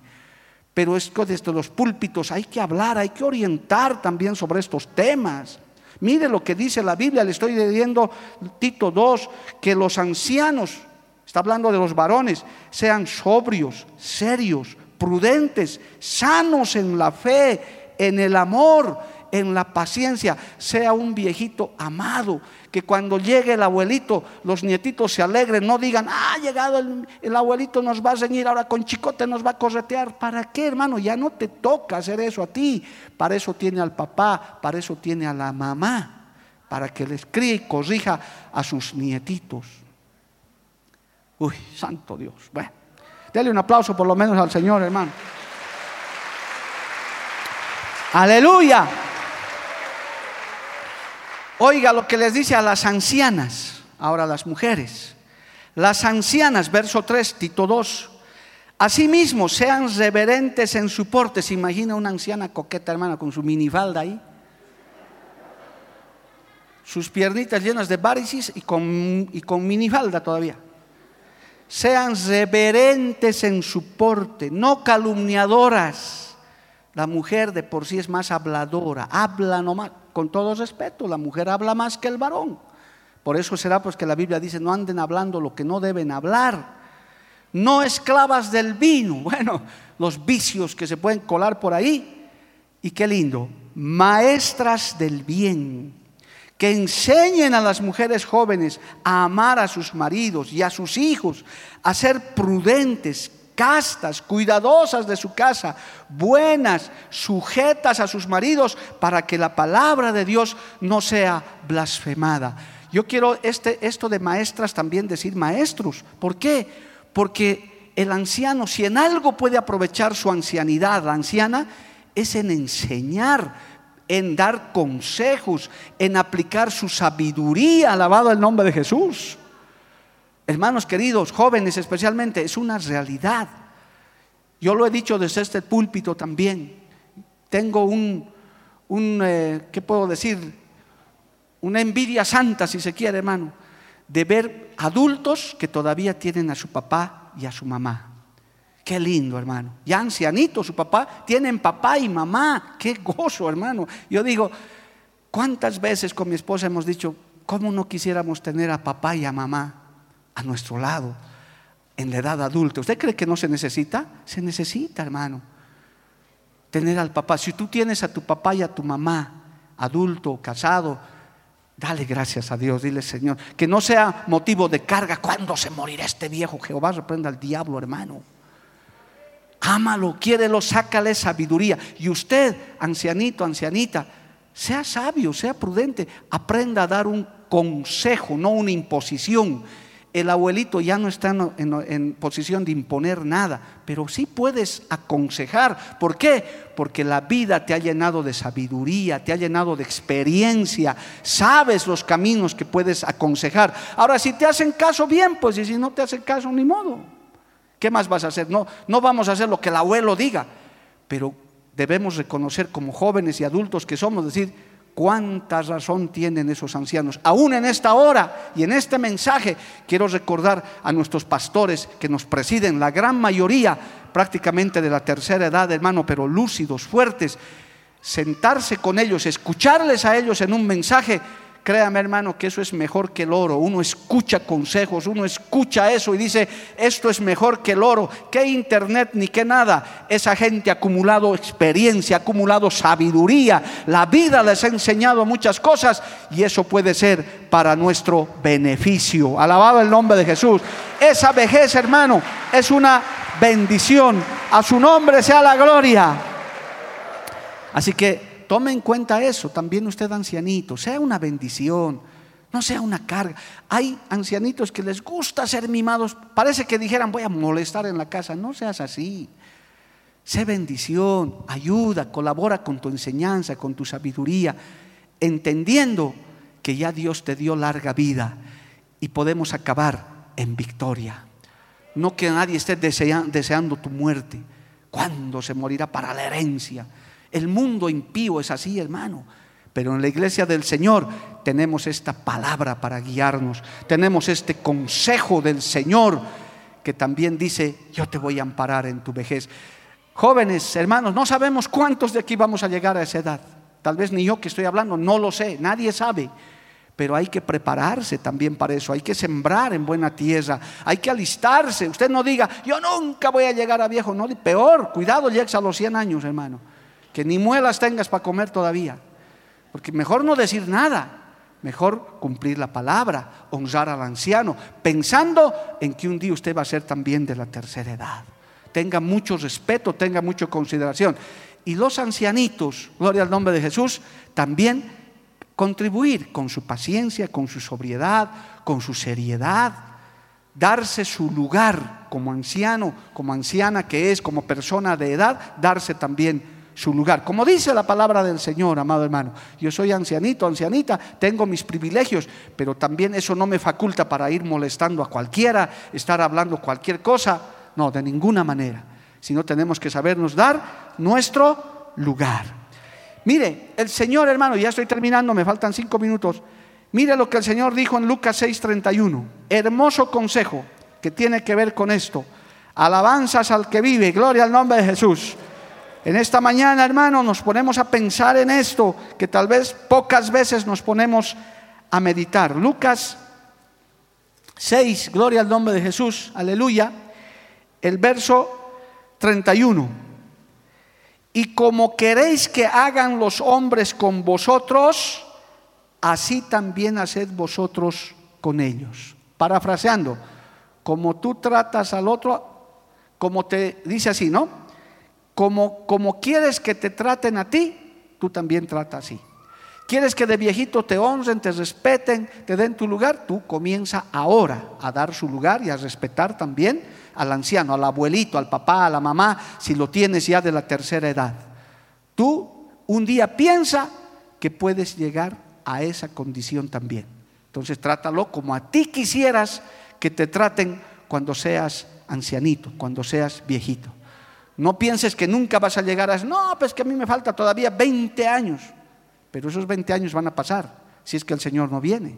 Pero es que desde los púlpitos hay que hablar, hay que orientar también sobre estos temas. Mire lo que dice la Biblia, le estoy leyendo Tito 2, que los ancianos, está hablando de los varones, sean sobrios, serios, prudentes, sanos en la fe, en el amor, en la paciencia, sea un viejito amado, que cuando llegue el abuelito, los nietitos se alegren, no digan, ah, ha llegado el, abuelito, nos va a ceñir, ahora con chicote nos va a corretear. ¿Para qué, hermano? Ya no te toca hacer eso a ti. Para eso tiene al papá, para eso tiene a la mamá, para que les críe y corrija a sus nietitos. Uy, santo Dios. Bueno, déle un aplauso por lo menos al Señor, hermano. Aleluya. Oiga lo que les dice a las ancianas, ahora las mujeres. Las ancianas, verso 3, Tito 2. Asimismo, sean reverentes en su porte. ¿Se imagina una anciana coqueta, hermana, con su minifalda ahí? Sus piernitas llenas de varices y con, y con minifalda todavía. sean reverentes en su porte, no calumniadoras. La mujer de por sí es más habladora, habla nomás, con todo respeto, la mujer habla más que el varón. Por eso será pues que la Biblia dice, no anden hablando lo que no deben hablar. No esclavas del vino, bueno, los vicios que se pueden colar por ahí. Y qué lindo, maestras del bien que enseñen a las mujeres jóvenes a amar a sus maridos y a sus hijos, a ser prudentes, castas, cuidadosas de su casa, buenas, sujetas a sus maridos, para que la palabra de Dios no sea blasfemada. Yo quiero este, esto de maestras también decir maestros. ¿Por qué? Porque el anciano, si en algo puede aprovechar su ancianidad, la anciana, es en enseñar en dar consejos, en aplicar su sabiduría, alabado el nombre de Jesús. Hermanos queridos, jóvenes especialmente, es una realidad. Yo lo he dicho desde este púlpito también. Tengo un, un eh, ¿qué puedo decir? Una envidia santa, si se quiere, hermano, de ver adultos que todavía tienen a su papá y a su mamá. Qué lindo, hermano. Ya ancianito su papá, tienen papá y mamá. Qué gozo, hermano. Yo digo, ¿cuántas veces con mi esposa hemos dicho, cómo no quisiéramos tener a papá y a mamá a nuestro lado en la edad adulta? ¿Usted cree que no se necesita? Se necesita, hermano. Tener al papá. Si tú tienes a tu papá y a tu mamá, adulto, casado, Dale gracias a Dios, dile Señor, que no sea motivo de carga. ¿Cuándo se morirá este viejo? Jehová reprenda al diablo, hermano. Ámalo, quiérelo, sácale sabiduría. Y usted, ancianito, ancianita, sea sabio, sea prudente, aprenda a dar un consejo, no una imposición. El abuelito ya no está en, posición de imponer nada, pero sí puedes aconsejar. ¿Por qué? Porque la vida te ha llenado de sabiduría, te ha llenado de experiencia, sabes los caminos que puedes aconsejar. Ahora, si te hacen caso, bien, pues, y si no te hacen caso, ni modo. ¿Qué más vas a hacer? No, no vamos a hacer lo que el abuelo diga, pero debemos reconocer como jóvenes y adultos que somos, decir, cuánta razón tienen esos ancianos. Aún en esta hora y en este mensaje quiero recordar a nuestros pastores que nos presiden, la gran mayoría prácticamente de la tercera edad, hermano, pero lúcidos, fuertes, sentarse con ellos, escucharles a ellos en un mensaje Créame hermano que eso es mejor que el oro. Uno escucha consejos, uno escucha eso y dice, esto es mejor que el oro. ¿Qué internet ni qué nada? Esa gente ha acumulado experiencia, ha acumulado sabiduría. La vida les ha enseñado muchas cosas y eso puede ser para nuestro beneficio. Alabado el nombre de Jesús. Esa vejez hermano es una bendición. A su nombre sea la gloria. Así que tome en cuenta eso, también usted ancianito, sea una bendición, no sea una carga. Hay ancianitos que les gusta ser mimados, parece que dijeran voy a molestar en la casa, no seas así. Sé bendición, ayuda, colabora con tu enseñanza, con tu sabiduría, entendiendo que ya Dios te dio larga vida y podemos acabar en victoria. No que nadie esté deseando tu muerte. ¿Cuándo se morirá para la herencia? El mundo impío es así, hermano. Pero en la iglesia del Señor tenemos esta palabra para guiarnos. Tenemos este consejo del Señor que también dice, yo te voy a amparar en tu vejez. Jóvenes, hermanos, no sabemos cuántos de aquí vamos a llegar a esa edad. Tal vez ni yo que estoy hablando, no lo sé, nadie sabe. Pero hay que prepararse también para eso, hay que sembrar en buena tierra, hay que alistarse. Usted no diga, yo nunca voy a llegar a viejo, no, peor, cuidado, llegues a los 100 años, hermano que ni muelas tengas para comer todavía. Porque mejor no decir nada, mejor cumplir la palabra, honrar al anciano, pensando en que un día usted va a ser también de la tercera edad. Tenga mucho respeto, tenga mucha consideración. Y los ancianitos, gloria al nombre de Jesús, también contribuir con su paciencia, con su sobriedad, con su seriedad, darse su lugar como anciano, como anciana que es, como persona de edad, darse también su lugar. Como dice la palabra del Señor, amado hermano, yo soy ancianito, ancianita, tengo mis privilegios, pero también eso no me faculta para ir molestando a cualquiera, estar hablando cualquier cosa. No, de ninguna manera. Sino tenemos que sabernos dar nuestro lugar. Mire, el Señor, hermano, ya estoy terminando, me faltan cinco minutos. Mire lo que el Señor dijo en Lucas 6:31. Hermoso consejo. que tiene que ver con esto. Alabanzas al que vive, gloria al nombre de Jesús. En esta mañana, hermano, nos ponemos a pensar en esto, que tal vez pocas veces nos ponemos a meditar. Lucas 6, gloria al nombre de Jesús, aleluya. El verso 31. Y como queréis que hagan los hombres con vosotros, así también haced vosotros con ellos. Parafraseando, como tú tratas al otro, como te dice así, ¿no? Como, como quieres que te traten a ti, tú también trata así. ¿Quieres que de viejito te honren, te respeten, te den tu lugar? Tú comienza ahora a dar su lugar y a respetar también al anciano, al abuelito, al papá, a la mamá, si lo tienes ya de la tercera edad. Tú un día piensa que puedes llegar a esa condición también. Entonces trátalo como a ti quisieras que te traten cuando seas ancianito, cuando seas viejito. No pienses que nunca vas a llegar a... No, pues que a mí me falta todavía 20 años. Pero esos 20 años van a pasar si es que el Señor no viene.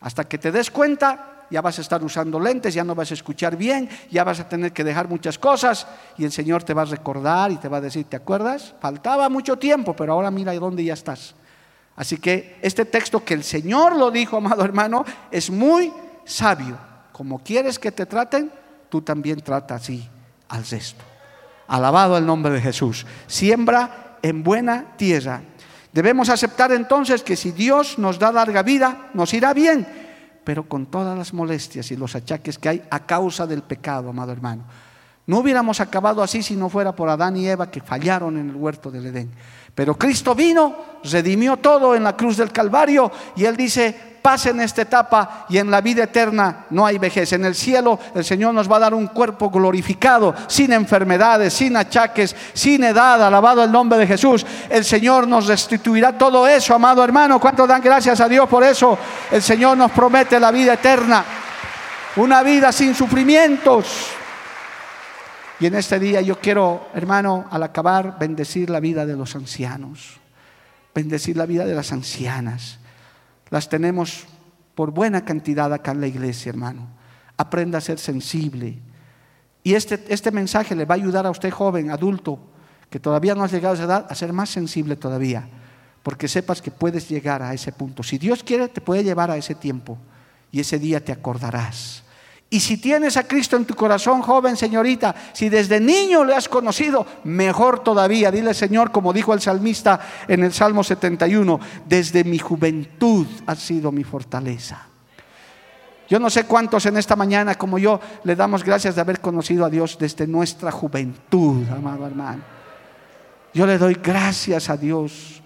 Hasta que te des cuenta, ya vas a estar usando lentes, ya no vas a escuchar bien, ya vas a tener que dejar muchas cosas y el Señor te va a recordar y te va a decir, ¿te acuerdas? Faltaba mucho tiempo, pero ahora mira dónde ya estás. Así que este texto que el Señor lo dijo, amado hermano, es muy sabio. Como quieres que te traten, tú también trata así al resto. Alabado el nombre de Jesús. Siembra en buena tierra. Debemos aceptar entonces que si Dios nos da larga vida, nos irá bien, pero con todas las molestias y los achaques que hay a causa del pecado, amado hermano. No hubiéramos acabado así si no fuera por Adán y Eva que fallaron en el huerto del Edén. Pero Cristo vino, redimió todo en la cruz del Calvario y Él dice, pasen esta etapa y en la vida eterna no hay vejez. En el cielo el Señor nos va a dar un cuerpo glorificado, sin enfermedades, sin achaques, sin edad. Alabado el nombre de Jesús. El Señor nos restituirá todo eso, amado hermano. ¿Cuántos dan gracias a Dios por eso? El Señor nos promete la vida eterna, una vida sin sufrimientos. Y en este día yo quiero, hermano, al acabar, bendecir la vida de los ancianos, bendecir la vida de las ancianas las tenemos por buena cantidad acá en la iglesia, hermano. Aprenda a ser sensible. Y este, este mensaje le va a ayudar a usted, joven, adulto, que todavía no has llegado a esa edad, a ser más sensible todavía. Porque sepas que puedes llegar a ese punto. Si Dios quiere, te puede llevar a ese tiempo. Y ese día te acordarás y si tienes a Cristo en tu corazón, joven, señorita, si desde niño le has conocido, mejor todavía. Dile, Señor, como dijo el salmista en el Salmo 71, desde mi juventud ha sido mi fortaleza. Yo no sé cuántos en esta mañana, como yo, le damos gracias de haber conocido a Dios desde nuestra juventud, amado hermano. Yo le doy gracias a Dios.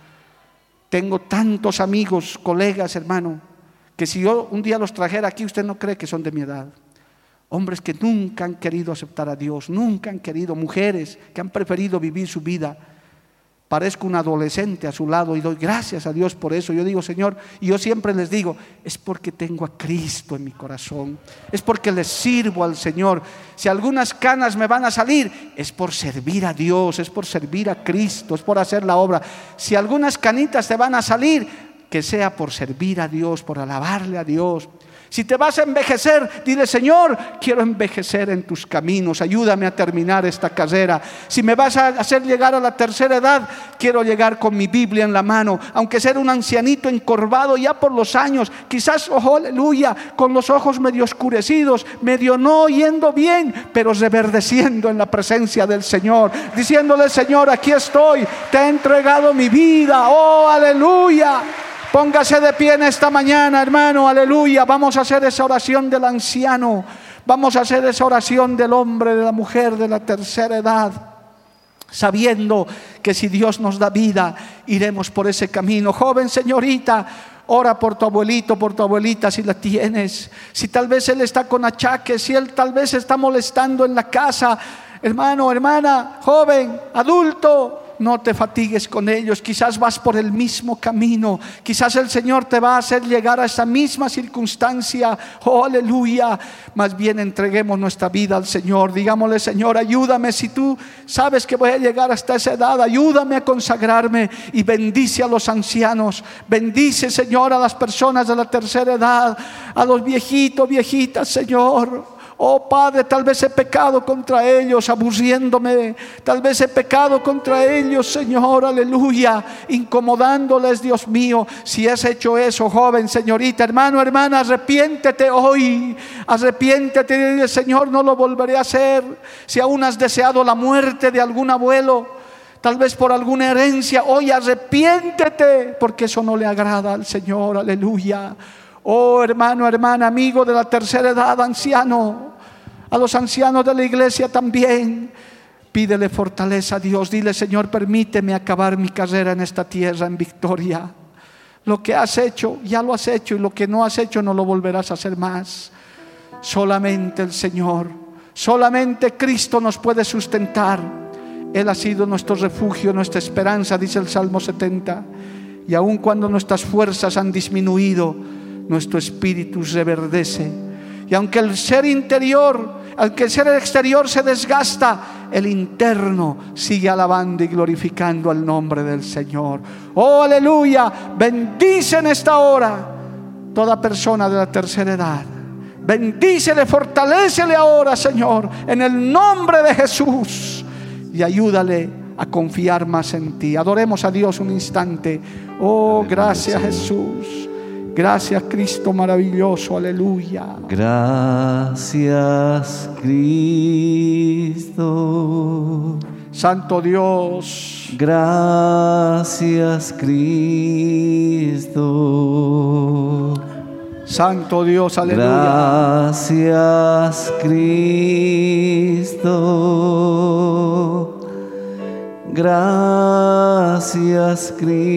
Tengo tantos amigos, colegas, hermano, que si yo un día los trajera aquí, usted no cree que son de mi edad. Hombres que nunca han querido aceptar a Dios, nunca han querido, mujeres que han preferido vivir su vida. Parezco un adolescente a su lado y doy gracias a Dios por eso. Yo digo, Señor, y yo siempre les digo, es porque tengo a Cristo en mi corazón, es porque les sirvo al Señor. Si algunas canas me van a salir, es por servir a Dios, es por servir a Cristo, es por hacer la obra. Si algunas canitas te van a salir, que sea por servir a Dios, por alabarle a Dios. Si te vas a envejecer, dile, Señor, quiero envejecer en tus caminos, ayúdame a terminar esta carrera. Si me vas a hacer llegar a la tercera edad, quiero llegar con mi Biblia en la mano, aunque ser un ancianito encorvado ya por los años, quizás, oh, aleluya, con los ojos medio oscurecidos, medio no oyendo bien, pero reverdeciendo en la presencia del Señor, diciéndole, Señor, aquí estoy, te he entregado mi vida, oh, aleluya. Póngase de pie en esta mañana, hermano, aleluya. Vamos a hacer esa oración del anciano. Vamos a hacer esa oración del hombre, de la mujer de la tercera edad. Sabiendo que si Dios nos da vida, iremos por ese camino. Joven señorita, Ora por tu abuelito, por tu abuelita si la tienes. Si tal vez él está con achaques, si él tal vez está molestando en la casa. Hermano, hermana, joven, adulto, no te fatigues con ellos. Quizás vas por el mismo camino. Quizás el Señor te va a hacer llegar a esa misma circunstancia. Oh, aleluya. Más bien entreguemos nuestra vida al Señor. Digámosle, Señor, ayúdame. Si tú sabes que voy a llegar hasta esa edad, ayúdame a consagrarme y bendice a los ancianos. Bendice, Señor, a las personas de la tercera edad, a los viejitos, viejitas, Señor. Oh Padre, tal vez he pecado contra ellos, aburriéndome. Tal vez he pecado contra ellos, Señor, aleluya, incomodándoles, Dios mío. Si has hecho eso, joven, señorita, hermano, hermana, arrepiéntete hoy. Arrepiéntete, Señor, no lo volveré a hacer. Si aún has deseado la muerte de algún abuelo, tal vez por alguna herencia, hoy arrepiéntete, porque eso no le agrada al Señor, aleluya. Oh hermano, hermana, amigo de la tercera edad, anciano, a los ancianos de la iglesia también. Pídele fortaleza a Dios. Dile, Señor, permíteme acabar mi carrera en esta tierra en victoria. Lo que has hecho, ya lo has hecho y lo que no has hecho no lo volverás a hacer más. Solamente el Señor, solamente Cristo nos puede sustentar. Él ha sido nuestro refugio, nuestra esperanza, dice el Salmo 70. Y aun cuando nuestras fuerzas han disminuido, nuestro espíritu reverdece. Y aunque el ser interior, aunque el ser exterior se desgasta, el interno sigue alabando y glorificando al nombre del Señor. Oh, aleluya. Bendice en esta hora toda persona de la tercera edad. Bendícele, fortalecele ahora, Señor, en el nombre de Jesús. Y ayúdale a confiar más en ti. Adoremos a Dios un instante. Oh, gracias Jesús. Gracias Cristo maravilloso, aleluya. Gracias Cristo. Santo Dios. Gracias Cristo. Santo Dios, aleluya. Gracias Cristo. Gracias Cristo.